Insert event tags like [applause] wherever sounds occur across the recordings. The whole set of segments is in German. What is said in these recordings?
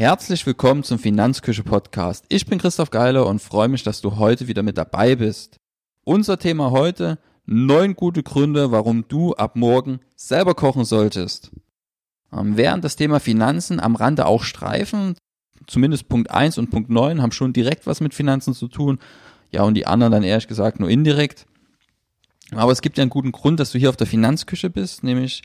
Herzlich willkommen zum Finanzküche Podcast. Ich bin Christoph Geiler und freue mich, dass du heute wieder mit dabei bist. Unser Thema heute, neun gute Gründe, warum du ab morgen selber kochen solltest. Ähm, während das Thema Finanzen am Rande auch streifen, zumindest Punkt 1 und Punkt 9 haben schon direkt was mit Finanzen zu tun. Ja, und die anderen dann ehrlich gesagt nur indirekt. Aber es gibt ja einen guten Grund, dass du hier auf der Finanzküche bist, nämlich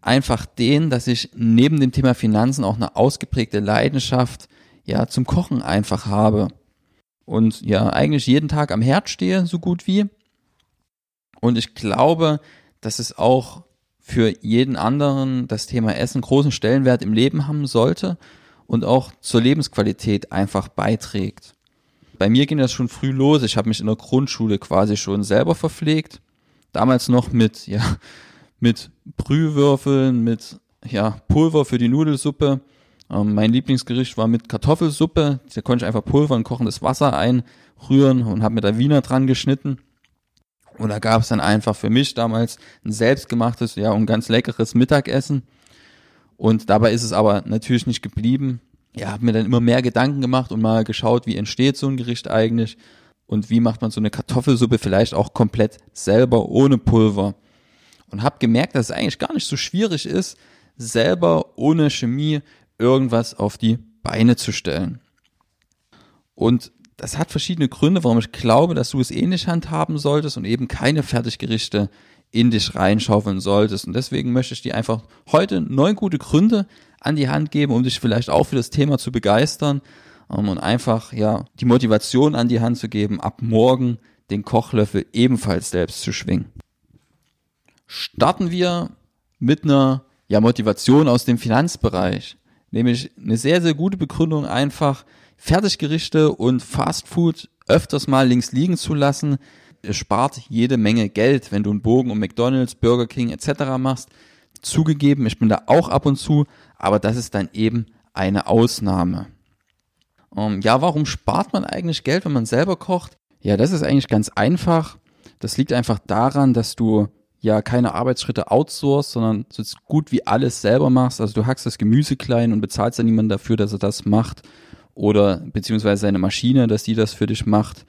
einfach den, dass ich neben dem Thema Finanzen auch eine ausgeprägte Leidenschaft ja zum Kochen einfach habe und ja eigentlich jeden Tag am Herd stehe, so gut wie. Und ich glaube, dass es auch für jeden anderen das Thema Essen großen Stellenwert im Leben haben sollte und auch zur Lebensqualität einfach beiträgt. Bei mir ging das schon früh los. Ich habe mich in der Grundschule quasi schon selber verpflegt. Damals noch mit ja mit Brühwürfeln, mit ja, Pulver für die Nudelsuppe. Ähm, mein Lieblingsgericht war mit Kartoffelsuppe. Da konnte ich einfach Pulver in kochendes Wasser einrühren und habe mir da Wiener dran geschnitten. Und da gab es dann einfach für mich damals ein selbstgemachtes, ja, und ganz leckeres Mittagessen. Und dabei ist es aber natürlich nicht geblieben. Ja, habe mir dann immer mehr Gedanken gemacht und mal geschaut, wie entsteht so ein Gericht eigentlich und wie macht man so eine Kartoffelsuppe vielleicht auch komplett selber ohne Pulver und habe gemerkt, dass es eigentlich gar nicht so schwierig ist, selber ohne Chemie irgendwas auf die Beine zu stellen. Und das hat verschiedene Gründe, warum ich glaube, dass du es ähnlich handhaben solltest und eben keine Fertiggerichte in dich reinschaufeln solltest. Und deswegen möchte ich dir einfach heute neun gute Gründe an die Hand geben, um dich vielleicht auch für das Thema zu begeistern um, und einfach ja die Motivation an die Hand zu geben, ab morgen den Kochlöffel ebenfalls selbst zu schwingen starten wir mit einer ja, Motivation aus dem Finanzbereich. Nämlich eine sehr, sehr gute Begründung einfach, Fertiggerichte und Fastfood öfters mal links liegen zu lassen. Es spart jede Menge Geld, wenn du einen Bogen um McDonald's, Burger King etc. machst. Zugegeben, ich bin da auch ab und zu, aber das ist dann eben eine Ausnahme. Um, ähm, ja, warum spart man eigentlich Geld, wenn man selber kocht? Ja, das ist eigentlich ganz einfach. Das liegt einfach daran, dass du ja keine Arbeitsschritte outsourcest, sondern so gut wie alles selber machst. Also du hackst das Gemüse klein und bezahlst dann niemanden dafür, dass er das macht oder beziehungsweise seine Maschine, dass die das für dich macht.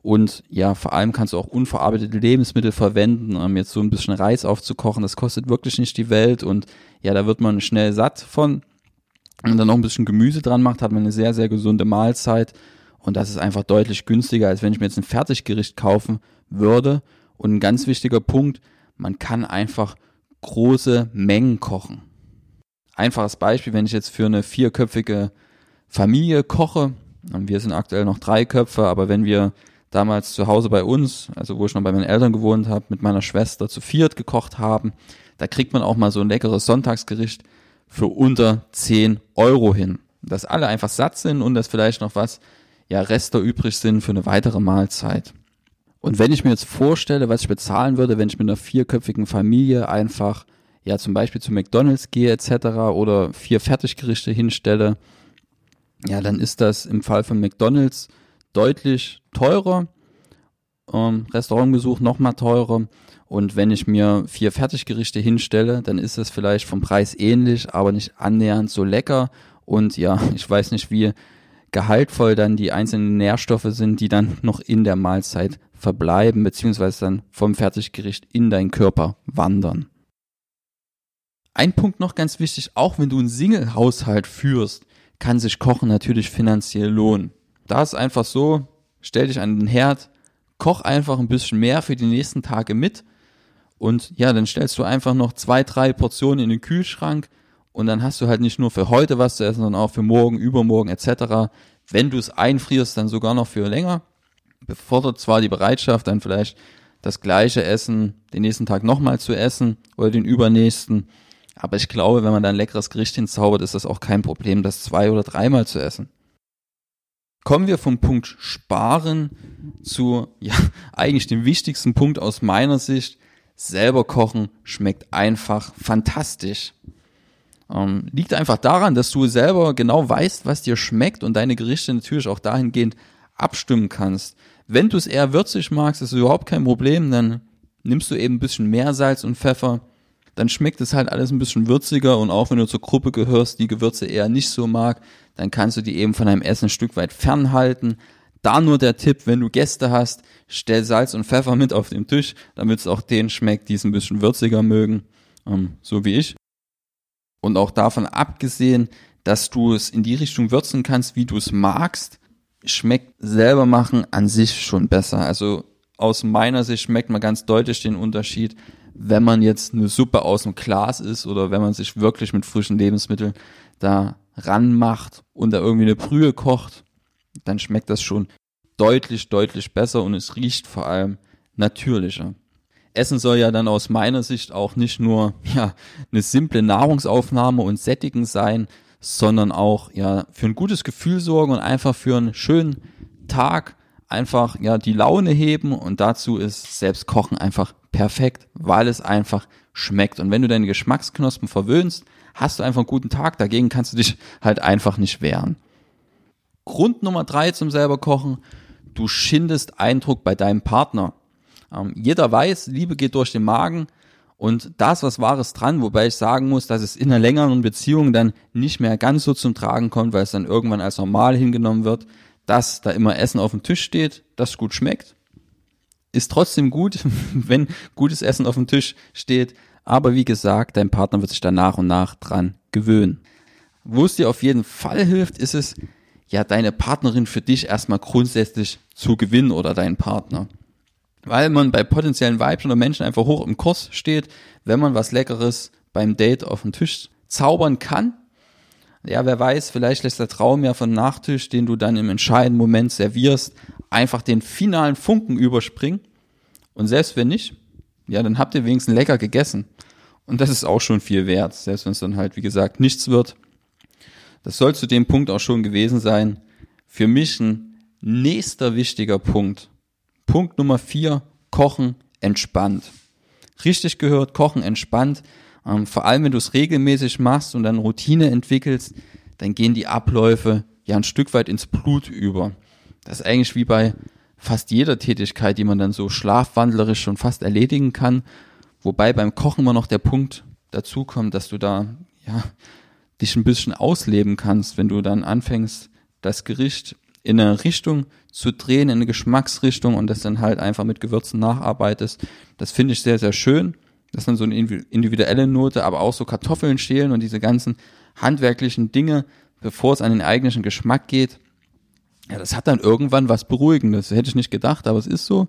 Und ja, vor allem kannst du auch unverarbeitete Lebensmittel verwenden, um jetzt so ein bisschen Reis aufzukochen. Das kostet wirklich nicht die Welt und ja, da wird man schnell satt von. Und dann noch ein bisschen Gemüse dran macht, hat man eine sehr, sehr gesunde Mahlzeit. Und das ist einfach deutlich günstiger, als wenn ich mir jetzt ein Fertiggericht kaufen würde. Und ein ganz wichtiger Punkt, man kann einfach große Mengen kochen. Einfaches Beispiel, wenn ich jetzt für eine vierköpfige Familie koche, und wir sind aktuell noch drei Köpfe, aber wenn wir damals zu Hause bei uns, also wo ich noch bei meinen Eltern gewohnt habe, mit meiner Schwester zu viert gekocht haben, da kriegt man auch mal so ein leckeres Sonntagsgericht für unter 10 Euro hin. Dass alle einfach satt sind und dass vielleicht noch was, ja, Reste übrig sind für eine weitere Mahlzeit. Und wenn ich mir jetzt vorstelle, was ich bezahlen würde, wenn ich mit einer vierköpfigen Familie einfach, ja, zum Beispiel zu McDonalds gehe etc. oder vier Fertiggerichte hinstelle, ja, dann ist das im Fall von McDonalds deutlich teurer. Ähm, Restaurantbesuch nochmal teurer. Und wenn ich mir vier Fertiggerichte hinstelle, dann ist es vielleicht vom Preis ähnlich, aber nicht annähernd so lecker. Und ja, [laughs] ich weiß nicht, wie gehaltvoll dann die einzelnen Nährstoffe sind, die dann noch in der Mahlzeit verbleiben, beziehungsweise dann vom Fertiggericht in deinen Körper wandern. Ein Punkt noch ganz wichtig, auch wenn du einen Single-Haushalt führst, kann sich Kochen natürlich finanziell lohnen. Da ist einfach so, stell dich an den Herd, koch einfach ein bisschen mehr für die nächsten Tage mit und ja, dann stellst du einfach noch zwei, drei Portionen in den Kühlschrank und dann hast du halt nicht nur für heute was zu essen, sondern auch für morgen, übermorgen etc. Wenn du es einfrierst, dann sogar noch für länger. Befordert zwar die Bereitschaft, dann vielleicht das gleiche Essen den nächsten Tag nochmal zu essen oder den übernächsten. Aber ich glaube, wenn man da ein leckeres Gericht hinzaubert, ist das auch kein Problem, das zwei oder dreimal zu essen. Kommen wir vom Punkt Sparen zu, ja, [laughs] eigentlich dem wichtigsten Punkt aus meiner Sicht. Selber kochen schmeckt einfach fantastisch. Ähm, liegt einfach daran, dass du selber genau weißt, was dir schmeckt und deine Gerichte natürlich auch dahingehend abstimmen kannst. Wenn du es eher würzig magst, ist es überhaupt kein Problem, dann nimmst du eben ein bisschen mehr Salz und Pfeffer. dann schmeckt es halt alles ein bisschen würziger und auch wenn du zur Gruppe gehörst, die Gewürze eher nicht so mag, dann kannst du die eben von deinem Essen ein Stück weit fernhalten. Da nur der Tipp, wenn du Gäste hast, stell Salz und Pfeffer mit auf den Tisch, damit es auch denen schmeckt, die es ein bisschen würziger mögen, ähm, so wie ich. Und auch davon abgesehen, dass du es in die Richtung würzen kannst, wie du es magst, schmeckt selber machen an sich schon besser. Also aus meiner Sicht schmeckt man ganz deutlich den Unterschied, wenn man jetzt eine Suppe aus dem Glas ist oder wenn man sich wirklich mit frischen Lebensmitteln da ranmacht und da irgendwie eine Brühe kocht, dann schmeckt das schon deutlich, deutlich besser und es riecht vor allem natürlicher. Essen soll ja dann aus meiner Sicht auch nicht nur ja, eine simple Nahrungsaufnahme und Sättigen sein, sondern auch ja für ein gutes Gefühl sorgen und einfach für einen schönen Tag einfach ja die Laune heben und dazu ist selbst Kochen einfach perfekt, weil es einfach schmeckt. Und wenn du deine Geschmacksknospen verwöhnst, hast du einfach einen guten Tag. Dagegen kannst du dich halt einfach nicht wehren. Grund Nummer drei zum selber kochen. Du schindest Eindruck bei deinem Partner. Ähm, jeder weiß, Liebe geht durch den Magen. Und da ist was Wahres dran, wobei ich sagen muss, dass es in einer längeren Beziehung dann nicht mehr ganz so zum Tragen kommt, weil es dann irgendwann als normal hingenommen wird, dass da immer Essen auf dem Tisch steht, das gut schmeckt. Ist trotzdem gut, [laughs] wenn gutes Essen auf dem Tisch steht. Aber wie gesagt, dein Partner wird sich da nach und nach dran gewöhnen. Wo es dir auf jeden Fall hilft, ist es, ja, deine Partnerin für dich erstmal grundsätzlich zu gewinnen oder deinen Partner weil man bei potenziellen Weibchen oder Menschen einfach hoch im Kurs steht, wenn man was Leckeres beim Date auf den Tisch zaubern kann. Ja, wer weiß, vielleicht lässt der Traum ja von Nachtisch, den du dann im entscheidenden Moment servierst, einfach den finalen Funken überspringen. Und selbst wenn nicht, ja, dann habt ihr wenigstens lecker gegessen. Und das ist auch schon viel wert, selbst wenn es dann halt, wie gesagt, nichts wird. Das soll zu dem Punkt auch schon gewesen sein. Für mich ein nächster wichtiger Punkt Punkt Nummer vier, Kochen entspannt. Richtig gehört, Kochen entspannt. Ähm, vor allem, wenn du es regelmäßig machst und dann Routine entwickelst, dann gehen die Abläufe ja ein Stück weit ins Blut über. Das ist eigentlich wie bei fast jeder Tätigkeit, die man dann so schlafwandlerisch schon fast erledigen kann. Wobei beim Kochen immer noch der Punkt dazu kommt, dass du da ja dich ein bisschen ausleben kannst, wenn du dann anfängst, das Gericht in eine Richtung zu drehen, in eine Geschmacksrichtung und das dann halt einfach mit Gewürzen nacharbeitest. Das finde ich sehr, sehr schön. Das ist dann so eine individuelle Note, aber auch so Kartoffeln schälen und diese ganzen handwerklichen Dinge, bevor es an den eigentlichen Geschmack geht. Ja, das hat dann irgendwann was Beruhigendes. Hätte ich nicht gedacht, aber es ist so.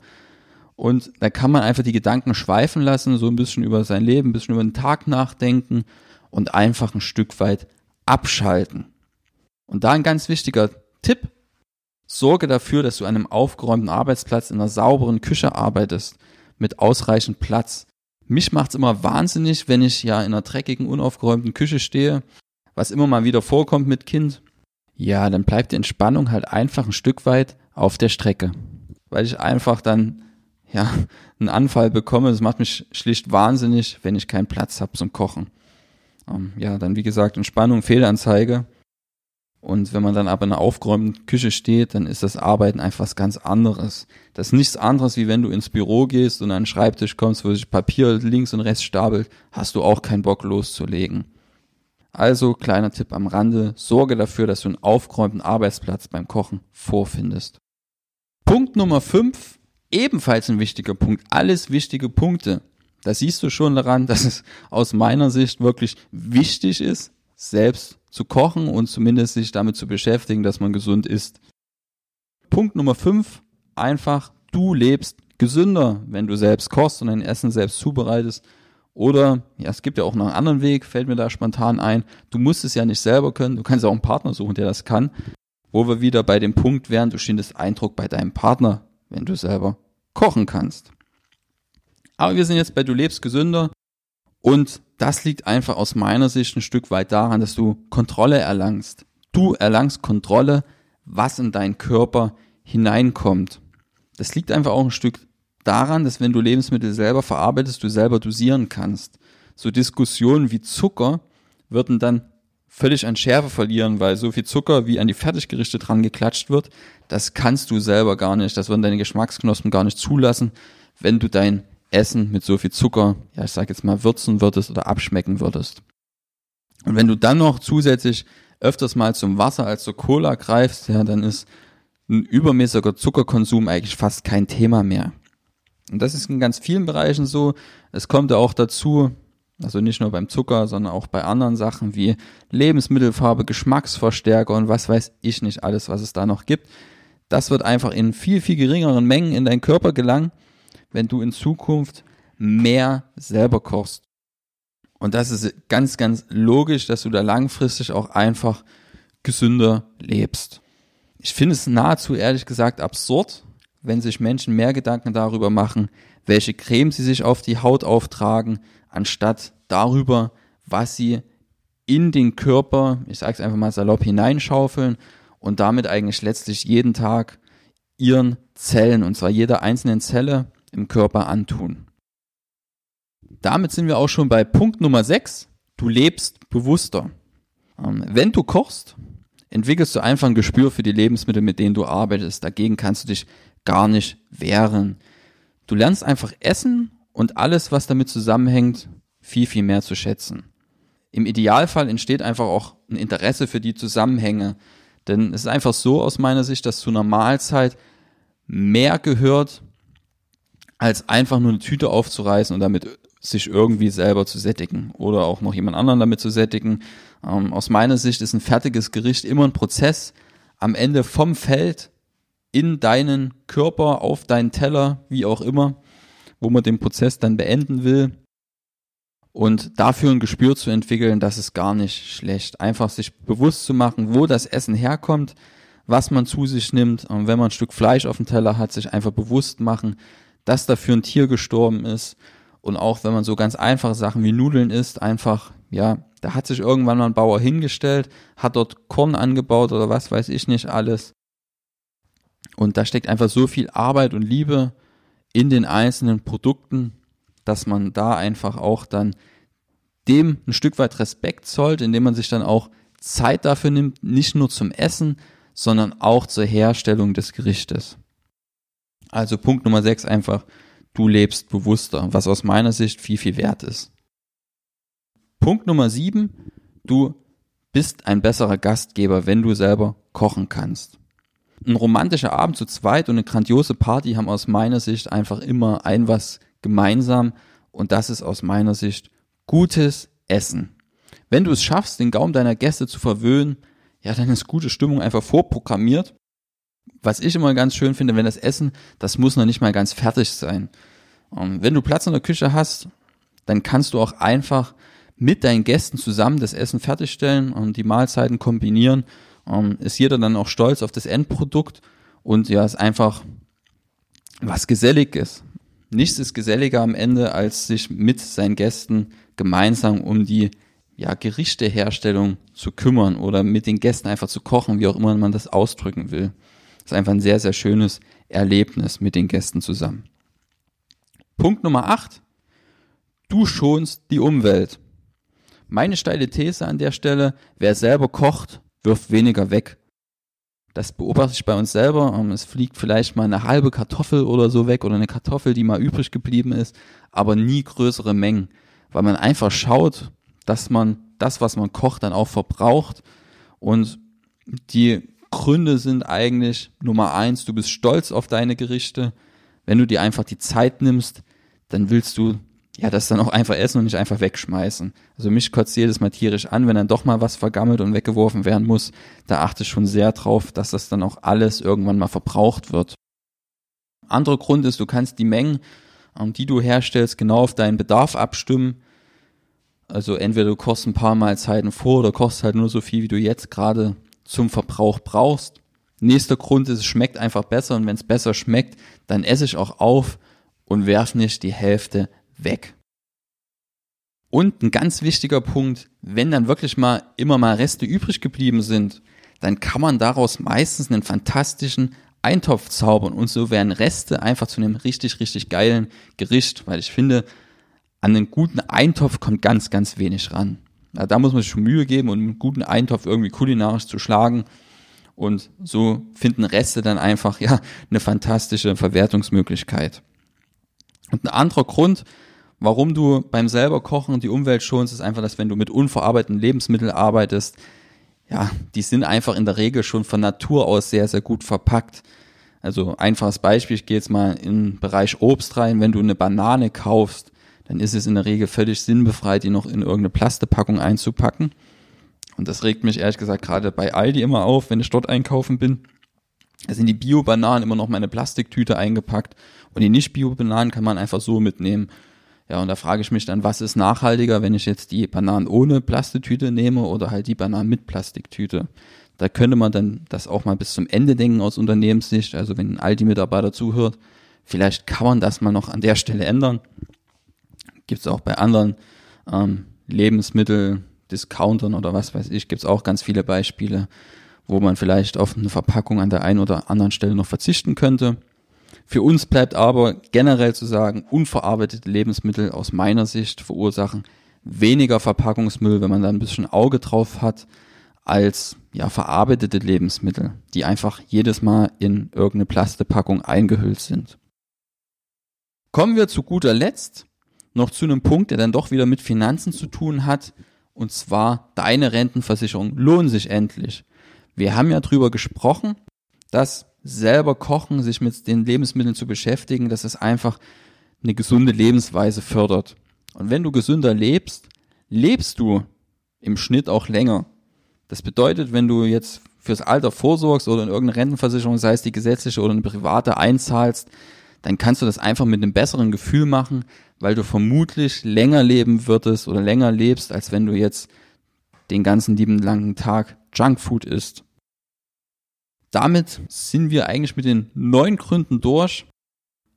Und da kann man einfach die Gedanken schweifen lassen, so ein bisschen über sein Leben, ein bisschen über den Tag nachdenken und einfach ein Stück weit abschalten. Und da ein ganz wichtiger Tipp, Sorge dafür, dass du an einem aufgeräumten Arbeitsplatz in einer sauberen Küche arbeitest, mit ausreichend Platz. Mich macht's immer wahnsinnig, wenn ich ja in einer dreckigen, unaufgeräumten Küche stehe, was immer mal wieder vorkommt mit Kind. Ja, dann bleibt die Entspannung halt einfach ein Stück weit auf der Strecke. Weil ich einfach dann, ja, [laughs] einen Anfall bekomme. Das macht mich schlicht wahnsinnig, wenn ich keinen Platz habe zum Kochen. Ähm, ja, dann wie gesagt, Entspannung, Fehlanzeige. Und wenn man dann aber in einer aufgeräumten Küche steht, dann ist das Arbeiten einfach was ganz anderes. Das ist nichts anderes, wie wenn du ins Büro gehst und an einen Schreibtisch kommst, wo sich Papier links und rechts stapelt, hast du auch keinen Bock loszulegen. Also, kleiner Tipp am Rande, sorge dafür, dass du einen aufgeräumten Arbeitsplatz beim Kochen vorfindest. Punkt Nummer 5, ebenfalls ein wichtiger Punkt. Alles wichtige Punkte. Da siehst du schon daran, [laughs] dass es aus meiner Sicht wirklich wichtig ist, selbst zu kochen und zumindest sich damit zu beschäftigen, dass man gesund isst. Punkt Nummer 5, einfach, du lebst gesünder, wenn du selbst kochst und dein Essen selbst zubereitest. Oder, ja, es gibt ja auch noch einen anderen Weg, fällt mir da spontan ein. Du musst es ja nicht selber können, du kannst auch einen Partner suchen, der das kann. Wo wir wieder bei dem Punkt wären, du stehst Eindruck bei deinem Partner, wenn du selber kochen kannst. Aber wir sind jetzt bei Du lebst gesünder und das liegt einfach aus meiner Sicht ein Stück weit daran, dass du Kontrolle erlangst. Du erlangst Kontrolle, was in deinen Körper hineinkommt. Das liegt einfach auch ein Stück daran, dass wenn du Lebensmittel selber verarbeitest, du selber dosieren kannst. So Diskussionen wie Zucker würden dann völlig an Schärfe verlieren, weil so viel Zucker wie an die Fertiggerichte dran geklatscht wird, das kannst du selber gar nicht. Das würden deine Geschmacksknospen gar nicht zulassen, wenn du dein Essen mit so viel Zucker, ja, ich sag jetzt mal, würzen würdest oder abschmecken würdest. Und wenn du dann noch zusätzlich öfters mal zum Wasser als zur Cola greifst, ja, dann ist ein übermäßiger Zuckerkonsum eigentlich fast kein Thema mehr. Und das ist in ganz vielen Bereichen so. Es kommt ja auch dazu, also nicht nur beim Zucker, sondern auch bei anderen Sachen wie Lebensmittelfarbe, Geschmacksverstärker und was weiß ich nicht alles, was es da noch gibt. Das wird einfach in viel, viel geringeren Mengen in deinen Körper gelangen, wenn du in Zukunft mehr selber kochst. Und das ist ganz, ganz logisch, dass du da langfristig auch einfach gesünder lebst. Ich finde es nahezu ehrlich gesagt absurd, wenn sich Menschen mehr Gedanken darüber machen, welche Creme sie sich auf die Haut auftragen, anstatt darüber, was sie in den Körper, ich sage es einfach mal salopp, hineinschaufeln und damit eigentlich letztlich jeden Tag ihren Zellen, und zwar jeder einzelnen Zelle im Körper antun. Damit sind wir auch schon bei Punkt Nummer 6. Du lebst bewusster. Ähm, wenn du kochst, entwickelst du einfach ein Gespür für die Lebensmittel, mit denen du arbeitest. Dagegen kannst du dich gar nicht wehren. Du lernst einfach essen und alles, was damit zusammenhängt, viel, viel mehr zu schätzen. Im Idealfall entsteht einfach auch ein Interesse für die Zusammenhänge. Denn es ist einfach so aus meiner Sicht, dass zu einer Mahlzeit mehr gehört, als einfach nur eine Tüte aufzureißen und damit sich irgendwie selber zu sättigen oder auch noch jemand anderen damit zu sättigen. Ähm, aus meiner Sicht ist ein fertiges Gericht immer ein Prozess am Ende vom Feld in deinen Körper, auf deinen Teller, wie auch immer, wo man den Prozess dann beenden will. Und dafür ein Gespür zu entwickeln, das ist gar nicht schlecht. Einfach sich bewusst zu machen, wo das Essen herkommt, was man zu sich nimmt. Und wenn man ein Stück Fleisch auf dem Teller hat, sich einfach bewusst machen, dass dafür ein Tier gestorben ist und auch wenn man so ganz einfache Sachen wie Nudeln isst, einfach, ja, da hat sich irgendwann mal ein Bauer hingestellt, hat dort Korn angebaut oder was weiß ich nicht alles. Und da steckt einfach so viel Arbeit und Liebe in den einzelnen Produkten, dass man da einfach auch dann dem ein Stück weit Respekt zollt, indem man sich dann auch Zeit dafür nimmt, nicht nur zum Essen, sondern auch zur Herstellung des Gerichtes. Also Punkt Nummer 6 einfach du lebst bewusster, was aus meiner Sicht viel, viel wert ist. Punkt Nummer sieben, du bist ein besserer Gastgeber, wenn du selber kochen kannst. Ein romantischer Abend zu zweit und eine grandiose Party haben aus meiner Sicht einfach immer ein was gemeinsam und das ist aus meiner Sicht gutes Essen. Wenn du es schaffst, den Gaumen deiner Gäste zu verwöhnen, ja, dann ist gute Stimmung einfach vorprogrammiert was ich immer ganz schön finde, wenn das Essen, das muss noch nicht mal ganz fertig sein. Und ähm, wenn du Platz in der Küche hast, dann kannst du auch einfach mit deinen Gästen zusammen das Essen fertigstellen und die Mahlzeiten kombinieren. Ähm, ist jeder dann auch stolz auf das Endprodukt und ja, ist einfach was Geselliges. Nichts ist geselliger am Ende, als sich mit seinen Gästen gemeinsam um die ja, Gerichteherstellung zu kümmern oder mit den Gästen einfach zu kochen, wie auch immer man das ausdrücken will. Ist einfach ein sehr, sehr schönes Erlebnis mit den Gästen zusammen. Punkt Nummer 8. Du schonst die Umwelt. Meine steile These an der Stelle, wer selber kocht, wirft weniger weg. Das beobachte ich bei uns selber. Ähm, es fliegt vielleicht mal eine halbe Kartoffel oder so weg oder eine Kartoffel, die mal übrig geblieben ist, aber nie größere Mengen, weil man einfach schaut, dass man das, was man kocht, dann auch verbraucht und die Gründe sind eigentlich Nummer eins, du bist stolz auf deine Gerichte. Wenn du dir einfach die Zeit nimmst, dann willst du ja das dann auch einfach essen und nicht einfach wegschmeißen. Also mich kotzt jedes Mal tierisch an, wenn dann doch mal was vergammelt und weggeworfen werden muss. Da achte ich schon sehr drauf, dass das dann auch alles irgendwann mal verbraucht wird. Anderer Grund ist, du kannst die Mengen, ähm, die du herstellst, genau auf deinen Bedarf abstimmen. Also entweder du kochst ein paar Mahlzeiten vor oder kochst halt nur so viel, wie du jetzt gerade zum Verbrauch brauchst. Nächster Grund ist, es schmeckt einfach besser und wenn es besser schmeckt, dann esse ich auch auf und werf nicht die Hälfte weg. Und ein ganz wichtiger Punkt, wenn dann wirklich mal immer mal Reste übrig geblieben sind, dann kann man daraus meistens einen fantastischen Eintopf zaubern und so werden Reste einfach zu einem richtig, richtig geilen Gericht, weil ich finde, an einen guten Eintopf kommt ganz, ganz wenig ran. Da muss man sich schon Mühe geben und einen guten Eintopf irgendwie kulinarisch zu schlagen. Und so finden Reste dann einfach ja eine fantastische Verwertungsmöglichkeit. Und ein anderer Grund, warum du beim selber Kochen die Umwelt schonst, ist einfach, dass wenn du mit unverarbeiteten Lebensmitteln arbeitest, ja, die sind einfach in der Regel schon von Natur aus sehr, sehr gut verpackt. Also einfaches Beispiel, ich gehe jetzt mal in den Bereich Obst rein, wenn du eine Banane kaufst, dann ist es in der Regel völlig sinnbefreit, die noch in irgendeine Plastepackung einzupacken. Und das regt mich ehrlich gesagt gerade bei Aldi immer auf, wenn ich dort einkaufen bin. Da sind die Bio-Bananen immer noch meine Plastiktüte eingepackt und die Nicht-Bio-Bananen kann man einfach so mitnehmen. Ja, und da frage ich mich dann, was ist nachhaltiger, wenn ich jetzt die Bananen ohne Plastiktüte nehme oder halt die Bananen mit Plastiktüte? Da könnte man dann das auch mal bis zum Ende denken aus Unternehmenssicht. Also wenn ein Aldi-Mitarbeiter zuhört, vielleicht kann man das mal noch an der Stelle ändern. Gibt es auch bei anderen ähm, Lebensmittel, Discountern oder was weiß ich, gibt es auch ganz viele Beispiele, wo man vielleicht auf eine Verpackung an der einen oder anderen Stelle noch verzichten könnte. Für uns bleibt aber generell zu sagen, unverarbeitete Lebensmittel aus meiner Sicht verursachen weniger Verpackungsmüll, wenn man da ein bisschen Auge drauf hat, als ja verarbeitete Lebensmittel, die einfach jedes Mal in irgendeine Plastepackung eingehüllt sind. Kommen wir zu guter Letzt noch zu einem Punkt, der dann doch wieder mit Finanzen zu tun hat, und zwar deine Rentenversicherung lohnt sich endlich. Wir haben ja drüber gesprochen, dass selber kochen, sich mit den Lebensmitteln zu beschäftigen, dass es einfach eine gesunde Lebensweise fördert. Und wenn du gesünder lebst, lebst du im Schnitt auch länger. Das bedeutet, wenn du jetzt fürs Alter vorsorgst oder in irgendeine Rentenversicherung, sei es die gesetzliche oder eine private, einzahlst, dann kannst du das einfach mit einem besseren Gefühl machen, weil du vermutlich länger leben würdest oder länger lebst, als wenn du jetzt den ganzen lieben langen Tag Junkfood isst. Damit sind wir eigentlich mit den neun Gründen durch.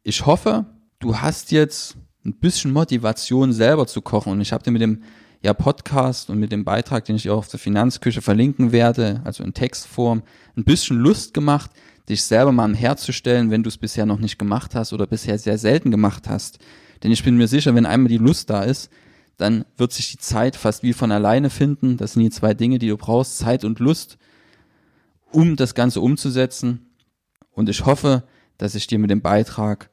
Ich hoffe, du hast jetzt ein bisschen Motivation selber zu kochen und ich habe dir mit dem ja, Podcast und mit dem Beitrag, den ich auch auf der Finanzküche verlinken werde, also in Textform, ein bisschen Lust gemacht, dich selber mal herzustellen, wenn du es bisher noch nicht gemacht hast oder bisher sehr selten gemacht hast. Denn ich bin mir sicher, wenn einmal die Lust da ist, dann wird sich die Zeit fast wie von alleine finden. Das sind die zwei Dinge, die du brauchst, Zeit und Lust, um das Ganze umzusetzen. Und ich hoffe, dass ich dir mit dem Beitrag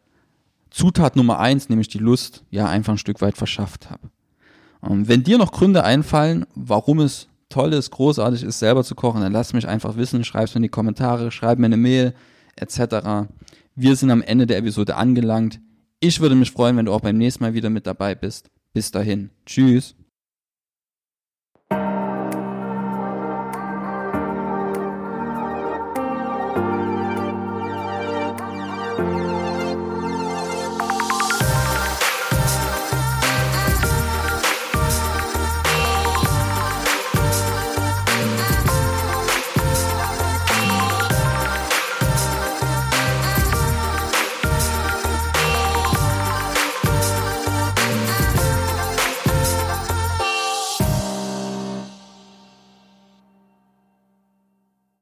Zutat Nummer eins, nämlich die Lust, ja einfach ein Stück weit verschafft habe. Und wenn dir noch Gründe einfallen, warum es toll ist, großartig ist, selber zu kochen, dann lass mich einfach wissen, schreib es mir in die Kommentare, schreib mir eine Mail, etc. Wir sind am Ende der Episode angelangt. Ich würde mich freuen, wenn du auch beim nächsten Mal wieder mit dabei bist. Bis dahin. Tschüss.